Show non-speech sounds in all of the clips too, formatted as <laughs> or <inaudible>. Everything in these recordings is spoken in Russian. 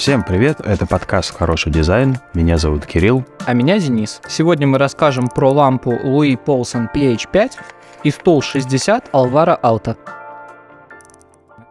Всем привет, это подкаст «Хороший дизайн», меня зовут Кирилл. А меня Денис. Сегодня мы расскажем про лампу Louis Paulson PH5 и стул 60 Alvaro Alta.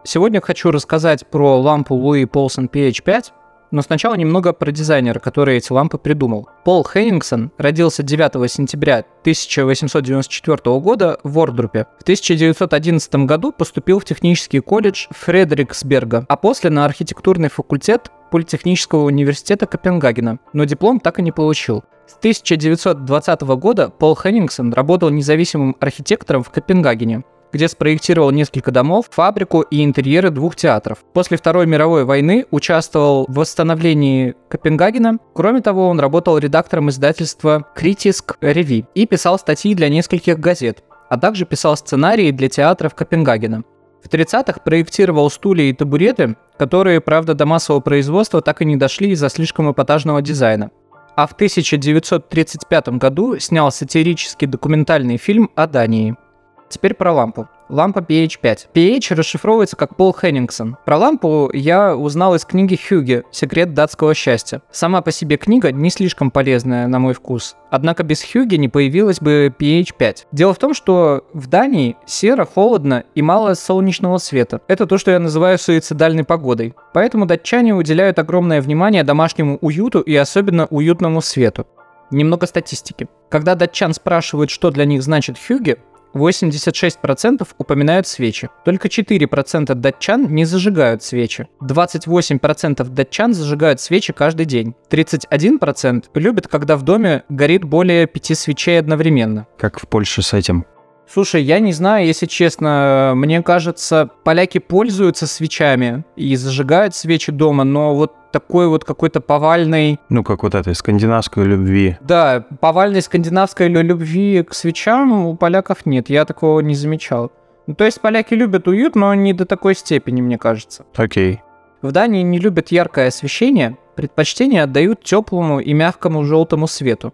Сегодня хочу рассказать про лампу Louis Paulson PH5, но сначала немного про дизайнера, который эти лампы придумал. Пол Хеннингсон родился 9 сентября 1894 года в Ордрупе. В 1911 году поступил в технический колледж Фредериксберга, а после на архитектурный факультет Политехнического университета Копенгагена, но диплом так и не получил. С 1920 года Пол Хеннингсон работал независимым архитектором в Копенгагене, где спроектировал несколько домов, фабрику и интерьеры двух театров. После Второй мировой войны участвовал в восстановлении Копенгагена. Кроме того, он работал редактором издательства Kritisk Review и писал статьи для нескольких газет, а также писал сценарии для театров Копенгагена. В 30-х проектировал стулья и табуреты, которые, правда, до массового производства так и не дошли из-за слишком эпатажного дизайна. А в 1935 году снял сатирический документальный фильм о Дании – Теперь про лампу. Лампа PH5. PH расшифровывается как Пол Хеннингсон. Про лампу я узнал из книги Хьюги «Секрет датского счастья». Сама по себе книга не слишком полезная, на мой вкус. Однако без Хьюги не появилась бы PH5. Дело в том, что в Дании серо, холодно и мало солнечного света. Это то, что я называю суицидальной погодой. Поэтому датчане уделяют огромное внимание домашнему уюту и особенно уютному свету. Немного статистики. Когда датчан спрашивают, что для них значит хюги, 86% упоминают свечи. Только 4% датчан не зажигают свечи. 28% датчан зажигают свечи каждый день. 31% любят, когда в доме горит более 5 свечей одновременно. Как в Польше с этим? Слушай, я не знаю, если честно, мне кажется, поляки пользуются свечами и зажигают свечи дома, но вот такой вот какой-то повальной... Ну, как вот этой скандинавской любви. Да, повальной скандинавской любви к свечам у поляков нет, я такого не замечал. Ну, то есть поляки любят уют, но не до такой степени, мне кажется. Окей. В Дании не любят яркое освещение, предпочтение отдают теплому и мягкому желтому свету.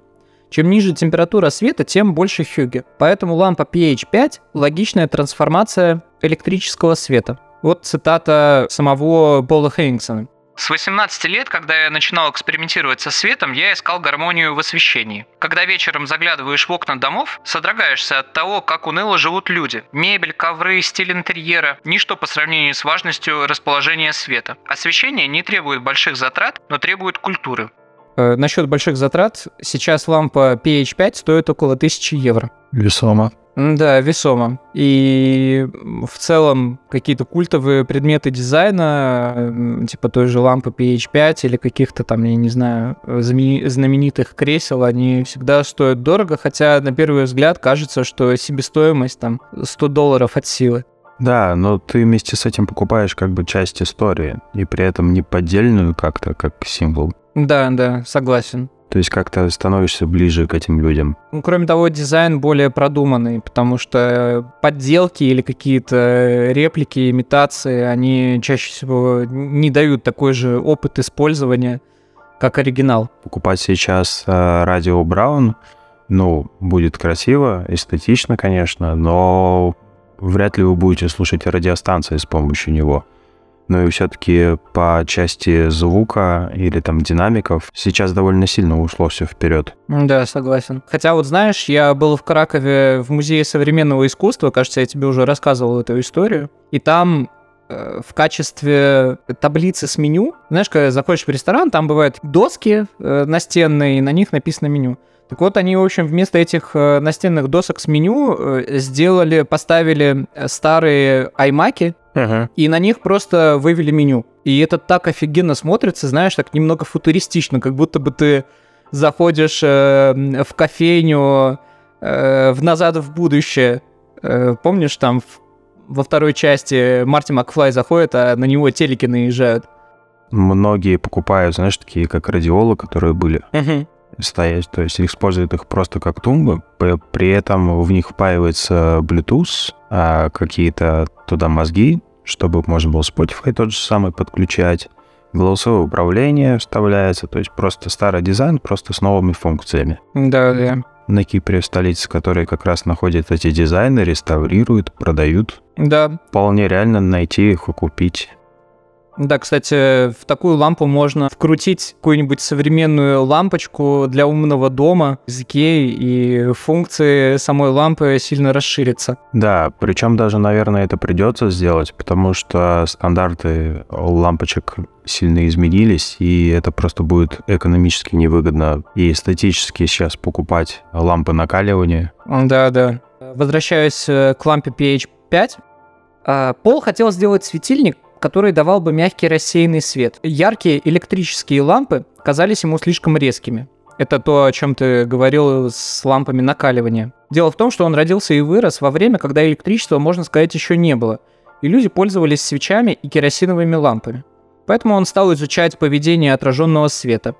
Чем ниже температура света, тем больше хюги. Поэтому лампа PH5 – логичная трансформация электрического света. Вот цитата самого Пола Хейнгсона. С 18 лет, когда я начинал экспериментировать со светом, я искал гармонию в освещении. Когда вечером заглядываешь в окна домов, содрогаешься от того, как уныло живут люди. Мебель, ковры, стиль интерьера – ничто по сравнению с важностью расположения света. Освещение не требует больших затрат, но требует культуры. Э, насчет больших затрат, сейчас лампа PH5 стоит около 1000 евро. Весомо. Да, весомо. И в целом какие-то культовые предметы дизайна, типа той же лампы PH5 или каких-то там, я не знаю, знаменитых кресел, они всегда стоят дорого, хотя на первый взгляд кажется, что себестоимость там 100 долларов от силы. Да, но ты вместе с этим покупаешь как бы часть истории, и при этом не поддельную как-то, как символ. Да, да, согласен. То есть как-то становишься ближе к этим людям. Ну, кроме того, дизайн более продуманный, потому что подделки или какие-то реплики, имитации, они чаще всего не дают такой же опыт использования, как оригинал. Покупать сейчас э, радио Браун, ну, будет красиво, эстетично, конечно, но вряд ли вы будете слушать радиостанции с помощью него но и все-таки по части звука или там динамиков сейчас довольно сильно ушло все вперед. Да, согласен. Хотя вот знаешь, я был в Кракове в музее современного искусства, кажется, я тебе уже рассказывал эту историю, и там э, в качестве таблицы с меню. Знаешь, когда заходишь в ресторан, там бывают доски э, настенные, и на них написано меню. Так вот, они, в общем, вместо этих э, настенных досок с меню сделали, поставили старые аймаки, uh-huh. и на них просто вывели меню. И это так офигенно смотрится, знаешь, так немного футуристично, как будто бы ты заходишь э, в кофейню э, в «Назад в будущее». Э, помнишь, там в, во второй части Марти Макфлай заходит, а на него телеки наезжают? Многие покупают, знаешь, такие как радиолы, которые были. Uh-huh стоять, то есть используют их просто как тумбы, при этом в них впаивается Bluetooth, а какие-то туда мозги, чтобы можно было Spotify тот же самый подключать, голосовое управление вставляется, то есть просто старый дизайн, просто с новыми функциями. Да, да. На Кипре, в столице, которые как раз находят эти дизайны, реставрируют, продают. Да. Вполне реально найти их и купить. Да, кстати, в такую лампу можно вкрутить какую-нибудь современную лампочку для умного дома с языке, и функции самой лампы сильно расширятся. Да, причем даже, наверное, это придется сделать, потому что стандарты лампочек сильно изменились, и это просто будет экономически невыгодно и эстетически сейчас покупать лампы накаливания. Да, да. Возвращаясь э, к лампе PH5, а, Пол хотел сделать светильник, который давал бы мягкий рассеянный свет. Яркие электрические лампы казались ему слишком резкими. Это то, о чем ты говорил с лампами накаливания. Дело в том, что он родился и вырос во время, когда электричества, можно сказать, еще не было, и люди пользовались свечами и керосиновыми лампами. Поэтому он стал изучать поведение отраженного света.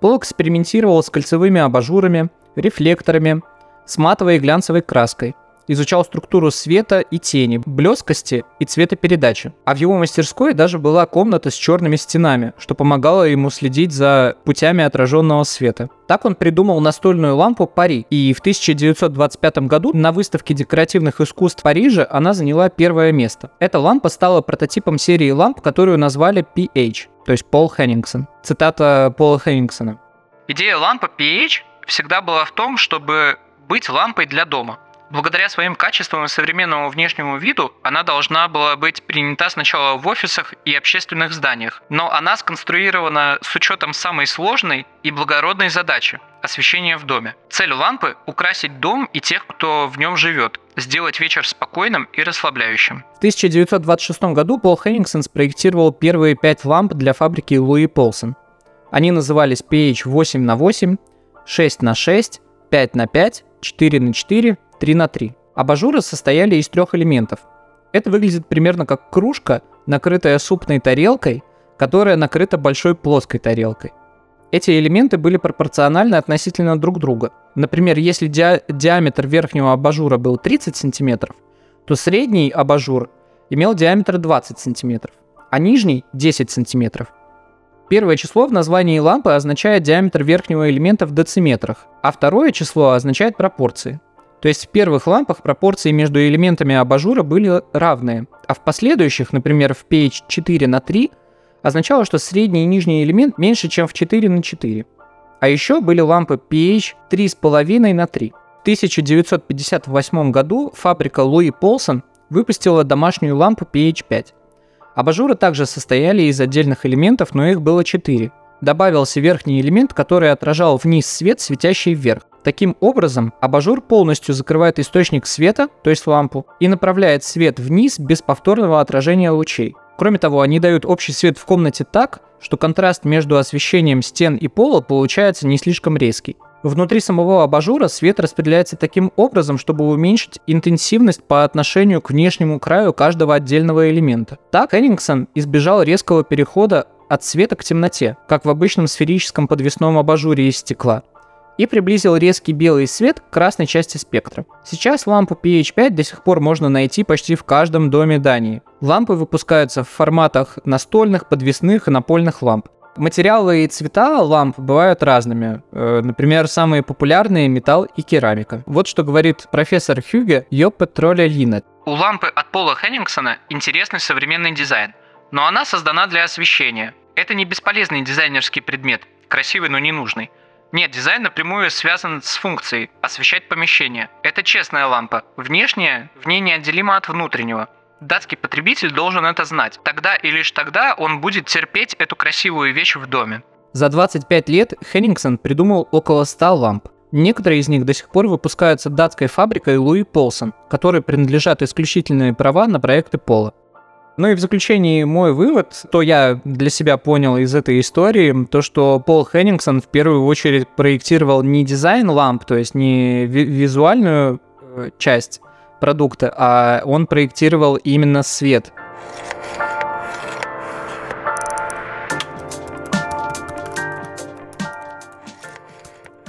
Пол экспериментировал с кольцевыми абажурами, рефлекторами, с матовой и глянцевой краской – изучал структуру света и тени, блескости и цветопередачи. А в его мастерской даже была комната с черными стенами, что помогало ему следить за путями отраженного света. Так он придумал настольную лампу Пари, и в 1925 году на выставке декоративных искусств Парижа она заняла первое место. Эта лампа стала прототипом серии ламп, которую назвали PH, то есть Пол Хеннингсон. Цитата Пола Хеннингсона. Идея лампы PH всегда была в том, чтобы быть лампой для дома. Благодаря своим качествам и современному внешнему виду она должна была быть принята сначала в офисах и общественных зданиях, но она сконструирована с учетом самой сложной и благородной задачи – освещения в доме. Цель лампы – украсить дом и тех, кто в нем живет, сделать вечер спокойным и расслабляющим. В 1926 году Пол Хеннингсон спроектировал первые пять ламп для фабрики Луи Полсон. Они назывались PH 8 на 8, 6 на 6, 5 на 5, 4 на 4 3 на 3. Абажуры состояли из трех элементов. Это выглядит примерно как кружка, накрытая супной тарелкой, которая накрыта большой плоской тарелкой. Эти элементы были пропорциональны относительно друг друга. Например, если ди- диаметр верхнего абажура был 30 см, то средний абажур имел диаметр 20 см, а нижний 10 см. Первое число в названии лампы означает диаметр верхнего элемента в дециметрах, а второе число означает пропорции. То есть в первых лампах пропорции между элементами абажура были равные, а в последующих, например, в pH 4 на 3, означало, что средний и нижний элемент меньше, чем в 4 на 4. А еще были лампы pH 3,5 на 3. В 1958 году фабрика Луи Полсон выпустила домашнюю лампу pH 5. Абажуры также состояли из отдельных элементов, но их было 4. Добавился верхний элемент, который отражал вниз свет, светящий вверх. Таким образом, абажур полностью закрывает источник света, то есть лампу, и направляет свет вниз без повторного отражения лучей. Кроме того, они дают общий свет в комнате так, что контраст между освещением стен и пола получается не слишком резкий. Внутри самого абажура свет распределяется таким образом, чтобы уменьшить интенсивность по отношению к внешнему краю каждого отдельного элемента. Так Эннингсон избежал резкого перехода от света к темноте, как в обычном сферическом подвесном абажуре из стекла и приблизил резкий белый свет к красной части спектра. Сейчас лампу PH5 до сих пор можно найти почти в каждом доме Дании. Лампы выпускаются в форматах настольных, подвесных и напольных ламп. Материалы и цвета ламп бывают разными. Э, например, самые популярные – металл и керамика. Вот что говорит профессор Хюге Йоппе Тролля Линет. У лампы от Пола Хеннингсона интересный современный дизайн, но она создана для освещения. Это не бесполезный дизайнерский предмет, красивый, но не нужный. Нет, дизайн напрямую связан с функцией – освещать помещение. Это честная лампа. Внешняя в ней неотделима от внутреннего. Датский потребитель должен это знать. Тогда и лишь тогда он будет терпеть эту красивую вещь в доме. За 25 лет Хеннингсон придумал около 100 ламп. Некоторые из них до сих пор выпускаются датской фабрикой Луи Полсон, которой принадлежат исключительные права на проекты Пола. Ну и в заключении мой вывод, то я для себя понял из этой истории, то что Пол Хеннингсон в первую очередь проектировал не дизайн ламп, то есть не ви- визуальную э, часть продукта, а он проектировал именно свет.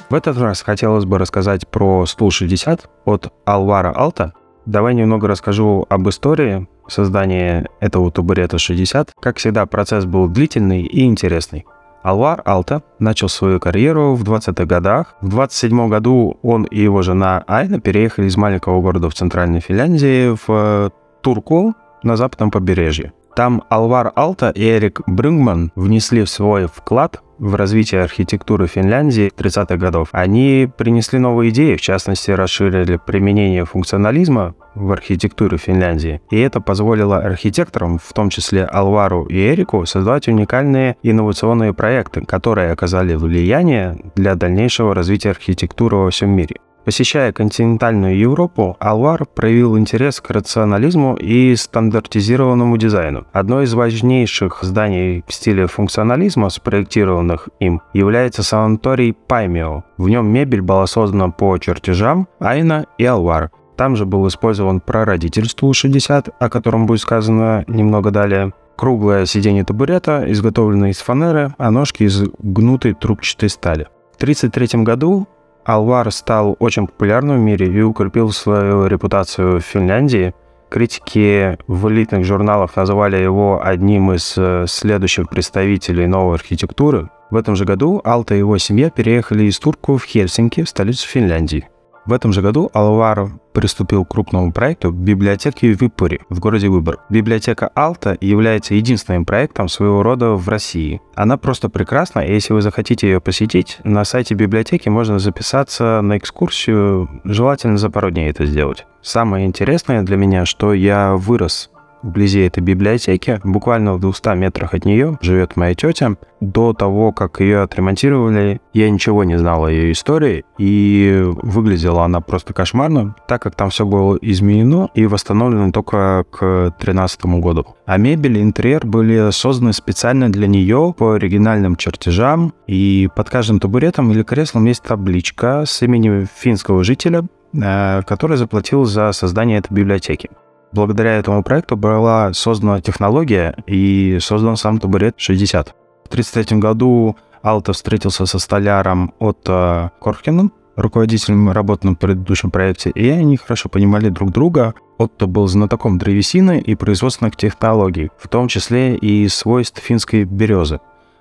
В этот раз хотелось бы рассказать про стул 60 от Alvaro Alta. Давай немного расскажу об истории, создания этого табурета 60. Как всегда, процесс был длительный и интересный. Алвар Алта начал свою карьеру в 20-х годах. В 27 году он и его жена Айна переехали из маленького города в центральной Финляндии в э, Турку на западном побережье. Там Алвар Алта и Эрик Брюнгман внесли свой вклад в развитие архитектуры Финляндии 30-х годов. Они принесли новые идеи, в частности, расширили применение функционализма в архитектуре Финляндии. И это позволило архитекторам, в том числе Алвару и Эрику, создавать уникальные инновационные проекты, которые оказали влияние для дальнейшего развития архитектуры во всем мире. Посещая континентальную Европу, Алвар проявил интерес к рационализму и стандартизированному дизайну. Одно из важнейших зданий в стиле функционализма, спроектированных им, является санаторий Паймио. В нем мебель была создана по чертежам Айна и Алвар. Там же был использован прародитель стул 60, о котором будет сказано немного далее. Круглое сиденье табурета, изготовленное из фанеры, а ножки из гнутой трубчатой стали. В 1933 году Алвар стал очень популярным в мире и укрепил свою репутацию в Финляндии. Критики в элитных журналах называли его одним из э, следующих представителей новой архитектуры. В этом же году Алта и его семья переехали из Турку в Хельсинки, столицу Финляндии. В этом же году Алвар приступил к крупному проекту библиотеки в Випуре в городе Выбор. Библиотека Алта является единственным проектом своего рода в России. Она просто прекрасна, и если вы захотите ее посетить, на сайте библиотеки можно записаться на экскурсию, желательно за пару дней это сделать. Самое интересное для меня, что я вырос вблизи этой библиотеки, буквально в 200 метрах от нее живет моя тетя. До того, как ее отремонтировали, я ничего не знал о ее истории, и выглядела она просто кошмарно, так как там все было изменено и восстановлено только к 2013 году. А мебель и интерьер были созданы специально для нее по оригинальным чертежам, и под каждым табуретом или креслом есть табличка с именем финского жителя, э, который заплатил за создание этой библиотеки. Благодаря этому проекту была создана технология и создан сам табурет 60. В 1933 году Алта встретился со столяром Отто Корхеном, руководителем работы на предыдущем проекте, и они хорошо понимали друг друга. Отто был знатоком древесины и производственных технологий, в том числе и свойств финской березы.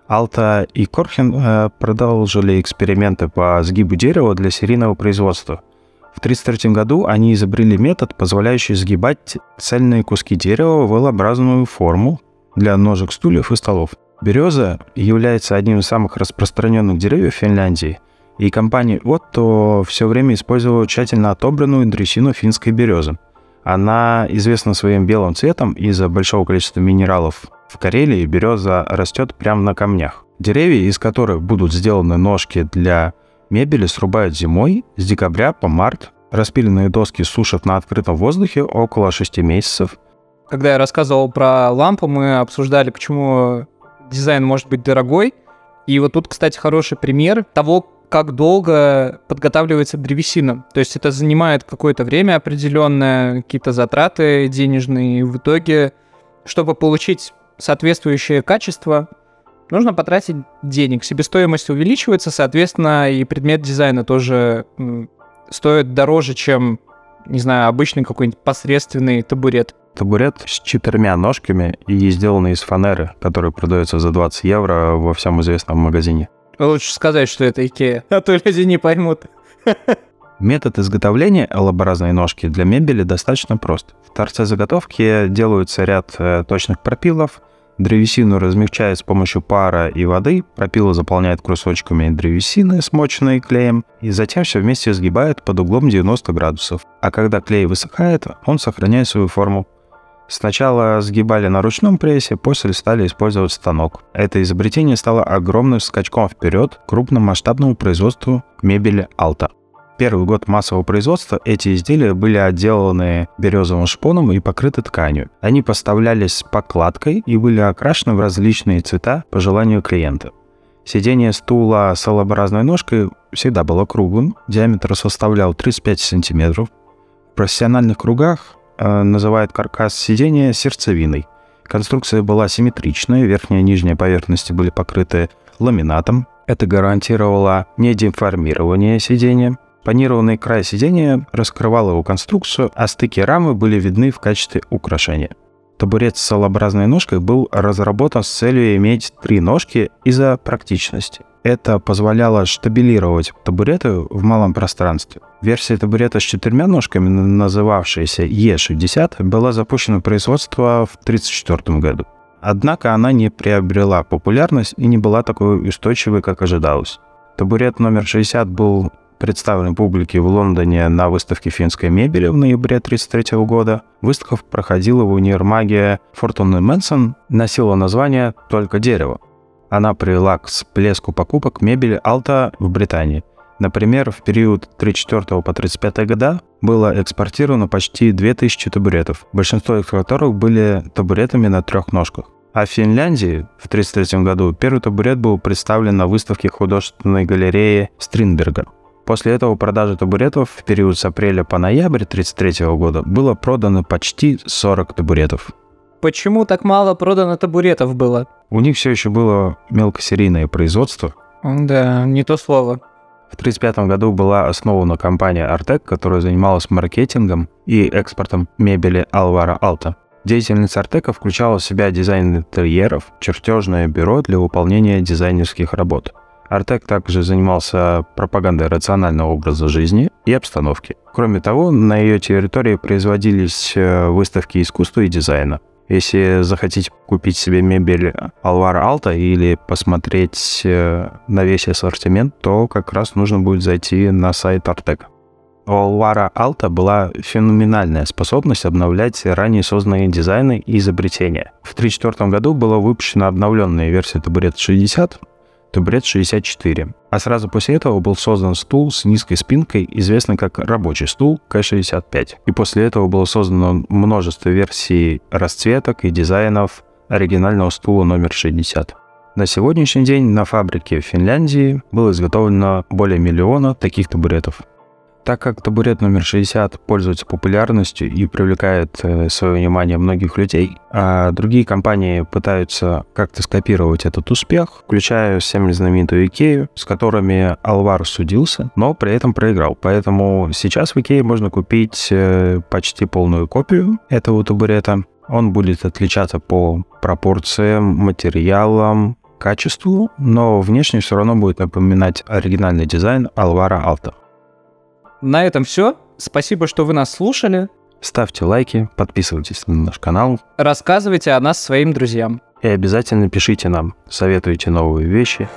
Алта и Корхен э, продолжили эксперименты по сгибу дерева для серийного производства. В 1933 году они изобрели метод, позволяющий сгибать цельные куски дерева в L-образную форму для ножек стульев и столов. Береза является одним из самых распространенных деревьев Финляндии, и компания Otto все время использовала тщательно отобранную древесину финской березы. Она известна своим белым цветом из-за большого количества минералов. В Карелии береза растет прямо на камнях. Деревья, из которых будут сделаны ножки для Мебели срубают зимой с декабря по март. Распиленные доски сушат на открытом воздухе около 6 месяцев. Когда я рассказывал про лампу, мы обсуждали, почему дизайн может быть дорогой. И вот тут, кстати, хороший пример того, как долго подготавливается древесина. То есть это занимает какое-то время определенное, какие-то затраты денежные. И в итоге, чтобы получить соответствующее качество, нужно потратить денег. Себестоимость увеличивается, соответственно, и предмет дизайна тоже стоит дороже, чем, не знаю, обычный какой-нибудь посредственный табурет. Табурет с четырьмя ножками и сделанный из фанеры, который продается за 20 евро во всем известном магазине. Лучше сказать, что это Икея, а то люди не поймут. <laughs> Метод изготовления L-образной ножки для мебели достаточно прост. В торце заготовки делаются ряд э, точных пропилов, Древесину размягчают с помощью пара и воды, пропила заполняет кусочками древесины, смоченные клеем, и затем все вместе сгибают под углом 90 градусов. А когда клей высыхает, он сохраняет свою форму. Сначала сгибали на ручном прессе, после стали использовать станок. Это изобретение стало огромным скачком вперед к крупномасштабному производству мебели Alta первый год массового производства эти изделия были отделаны березовым шпоном и покрыты тканью. Они поставлялись с покладкой и были окрашены в различные цвета по желанию клиента. Сиденье стула с l ножкой всегда было круглым, диаметр составлял 35 см. В профессиональных кругах э, называют каркас сидения сердцевиной. Конструкция была симметричная, верхняя и нижняя поверхности были покрыты ламинатом. Это гарантировало недеформирование сидения. Панированный край сидения раскрывал его конструкцию, а стыки рамы были видны в качестве украшения. табурет с солообразной ножкой был разработан с целью иметь три ножки из-за практичности. Это позволяло штабилировать табуреты в малом пространстве. Версия табурета с четырьмя ножками, называвшаяся E60, была запущена в производство в 1934 году. Однако она не приобрела популярность и не была такой устойчивой, как ожидалось. Табурет номер 60 был представлен публике в Лондоне на выставке финской мебели в ноябре 1933 года. Выставка проходила в универмаге Фортуны Мэнсон, носила название «Только дерево». Она привела к всплеску покупок мебели Алта в Британии. Например, в период 34 по 35 года было экспортировано почти 2000 табуретов, большинство из которых были табуретами на трех ножках. А в Финляндии в 1933 году первый табурет был представлен на выставке художественной галереи Стринберга. После этого продажи табуретов в период с апреля по ноябрь 1933 года было продано почти 40 табуретов. Почему так мало продано табуретов было? У них все еще было мелкосерийное производство. Да, не то слово. В 1935 году была основана компания Артек, которая занималась маркетингом и экспортом мебели Alvaro Alta. Деятельность Артека включала в себя дизайн интерьеров, чертежное бюро для выполнения дизайнерских работ – Артек также занимался пропагандой рационального образа жизни и обстановки. Кроме того, на ее территории производились э, выставки искусства и дизайна. Если захотите купить себе мебель Alvaro Alta или посмотреть э, на весь ассортимент, то как раз нужно будет зайти на сайт Артек. У Alvaro Alta была феноменальная способность обновлять ранее созданные дизайны и изобретения. В 1934 году была выпущена обновленная версия табурет 60, табурет 64. А сразу после этого был создан стул с низкой спинкой, известный как рабочий стул К65. И после этого было создано множество версий расцветок и дизайнов оригинального стула номер 60. На сегодняшний день на фабрике в Финляндии было изготовлено более миллиона таких табуретов. Так как табурет номер 60 пользуется популярностью и привлекает э, свое внимание многих людей, а другие компании пытаются как-то скопировать этот успех, включая всем знаменитую Икею, с которыми Алвар судился, но при этом проиграл. Поэтому сейчас в Икее можно купить э, почти полную копию этого табурета. Он будет отличаться по пропорциям, материалам, качеству, но внешне все равно будет напоминать оригинальный дизайн Alvaro Alta. На этом все. Спасибо, что вы нас слушали. Ставьте лайки, подписывайтесь на наш канал. Рассказывайте о нас своим друзьям. И обязательно пишите нам, советуйте новые вещи.